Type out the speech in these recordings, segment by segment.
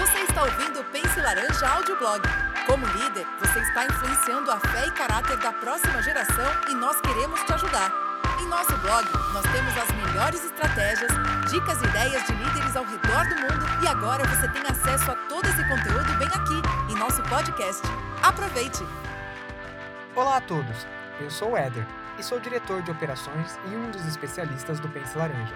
Você está ouvindo o Pense Laranja Audioblog. Como líder, você está influenciando a fé e caráter da próxima geração e nós queremos te ajudar. Em nosso blog, nós temos as melhores estratégias, dicas e ideias de líderes ao redor do mundo e agora você tem acesso a todo esse conteúdo bem aqui em nosso podcast. Aproveite! Olá a todos, eu sou o Éder e sou diretor de operações e um dos especialistas do Pense Laranja.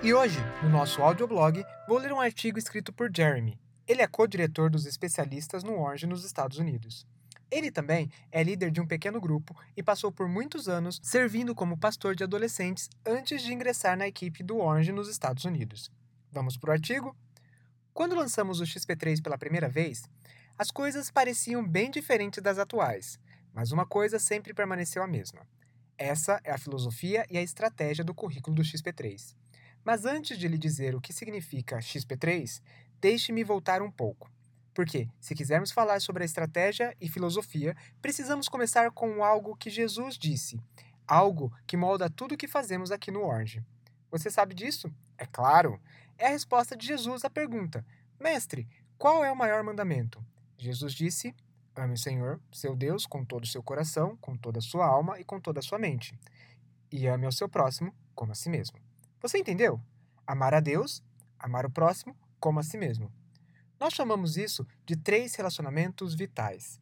E hoje, no nosso audioblog, vou ler um artigo escrito por Jeremy. Ele é co-diretor dos especialistas no Orange nos Estados Unidos. Ele também é líder de um pequeno grupo e passou por muitos anos servindo como pastor de adolescentes antes de ingressar na equipe do Orange nos Estados Unidos. Vamos para o artigo? Quando lançamos o XP3 pela primeira vez, as coisas pareciam bem diferentes das atuais, mas uma coisa sempre permaneceu a mesma. Essa é a filosofia e a estratégia do currículo do XP3. Mas antes de lhe dizer o que significa XP3, deixe-me voltar um pouco. Porque, se quisermos falar sobre a estratégia e filosofia, precisamos começar com algo que Jesus disse, algo que molda tudo o que fazemos aqui no Orange. Você sabe disso? É claro! É a resposta de Jesus à pergunta: Mestre, qual é o maior mandamento? Jesus disse: Ame o Senhor, seu Deus, com todo o seu coração, com toda a sua alma e com toda a sua mente. E ame ao seu próximo como a si mesmo. Você entendeu? Amar a Deus, amar o próximo como a si mesmo. Nós chamamos isso de três relacionamentos vitais.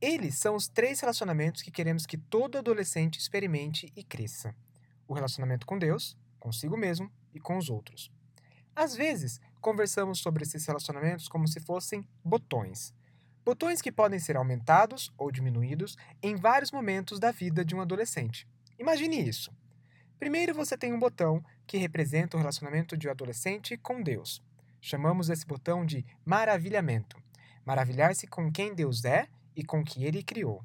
Eles são os três relacionamentos que queremos que todo adolescente experimente e cresça: o relacionamento com Deus, consigo mesmo e com os outros. Às vezes, conversamos sobre esses relacionamentos como se fossem botões. Botões que podem ser aumentados ou diminuídos em vários momentos da vida de um adolescente. Imagine isso. Primeiro, você tem um botão que representa o relacionamento de um adolescente com Deus. Chamamos esse botão de maravilhamento. Maravilhar-se com quem Deus é e com que ele criou.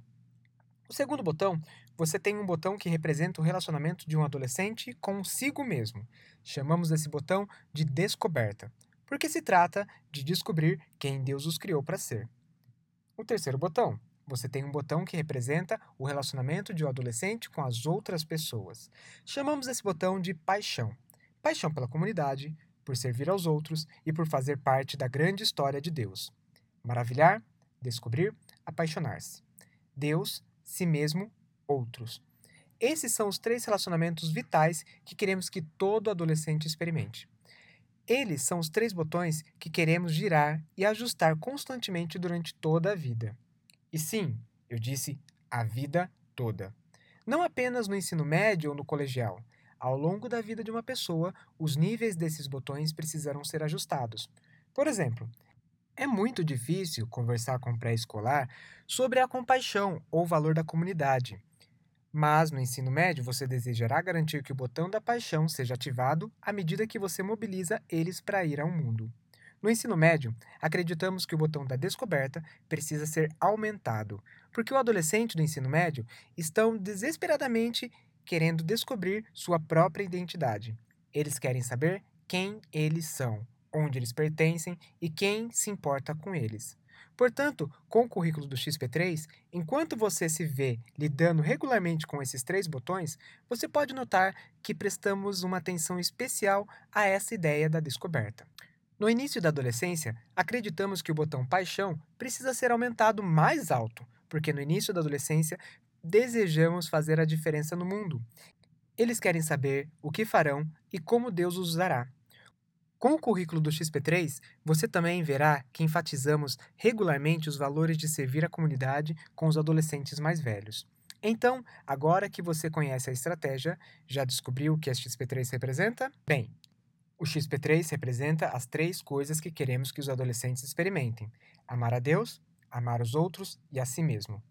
O segundo botão, você tem um botão que representa o relacionamento de um adolescente consigo mesmo. Chamamos esse botão de descoberta, porque se trata de descobrir quem Deus os criou para ser. O terceiro botão, você tem um botão que representa o relacionamento de um adolescente com as outras pessoas. Chamamos esse botão de paixão. Paixão pela comunidade, por servir aos outros e por fazer parte da grande história de Deus. Maravilhar, descobrir, apaixonar-se. Deus, si mesmo, outros. Esses são os três relacionamentos vitais que queremos que todo adolescente experimente. Eles são os três botões que queremos girar e ajustar constantemente durante toda a vida. E sim, eu disse a vida toda. Não apenas no ensino médio ou no colegial. Ao longo da vida de uma pessoa, os níveis desses botões precisarão ser ajustados. Por exemplo, é muito difícil conversar com um pré-escolar sobre a compaixão ou valor da comunidade. Mas no ensino médio, você desejará garantir que o botão da paixão seja ativado à medida que você mobiliza eles para ir ao mundo. No ensino médio, acreditamos que o botão da descoberta precisa ser aumentado, porque o adolescente do ensino médio estão desesperadamente querendo descobrir sua própria identidade. Eles querem saber quem eles são, onde eles pertencem e quem se importa com eles. Portanto, com o currículo do XP3, enquanto você se vê lidando regularmente com esses três botões, você pode notar que prestamos uma atenção especial a essa ideia da descoberta. No início da adolescência, acreditamos que o botão paixão precisa ser aumentado mais alto, porque no início da adolescência desejamos fazer a diferença no mundo. Eles querem saber o que farão e como Deus os usará. Com o currículo do XP3, você também verá que enfatizamos regularmente os valores de servir a comunidade com os adolescentes mais velhos. Então, agora que você conhece a estratégia, já descobriu o que a XP3 representa? Bem, o XP3 representa as três coisas que queremos que os adolescentes experimentem: amar a Deus, amar os outros e a si mesmo.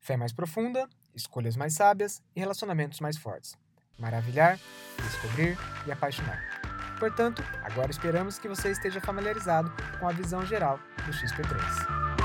Fé mais profunda, escolhas mais sábias e relacionamentos mais fortes. Maravilhar, descobrir e apaixonar. Portanto, agora esperamos que você esteja familiarizado com a visão geral do XP3.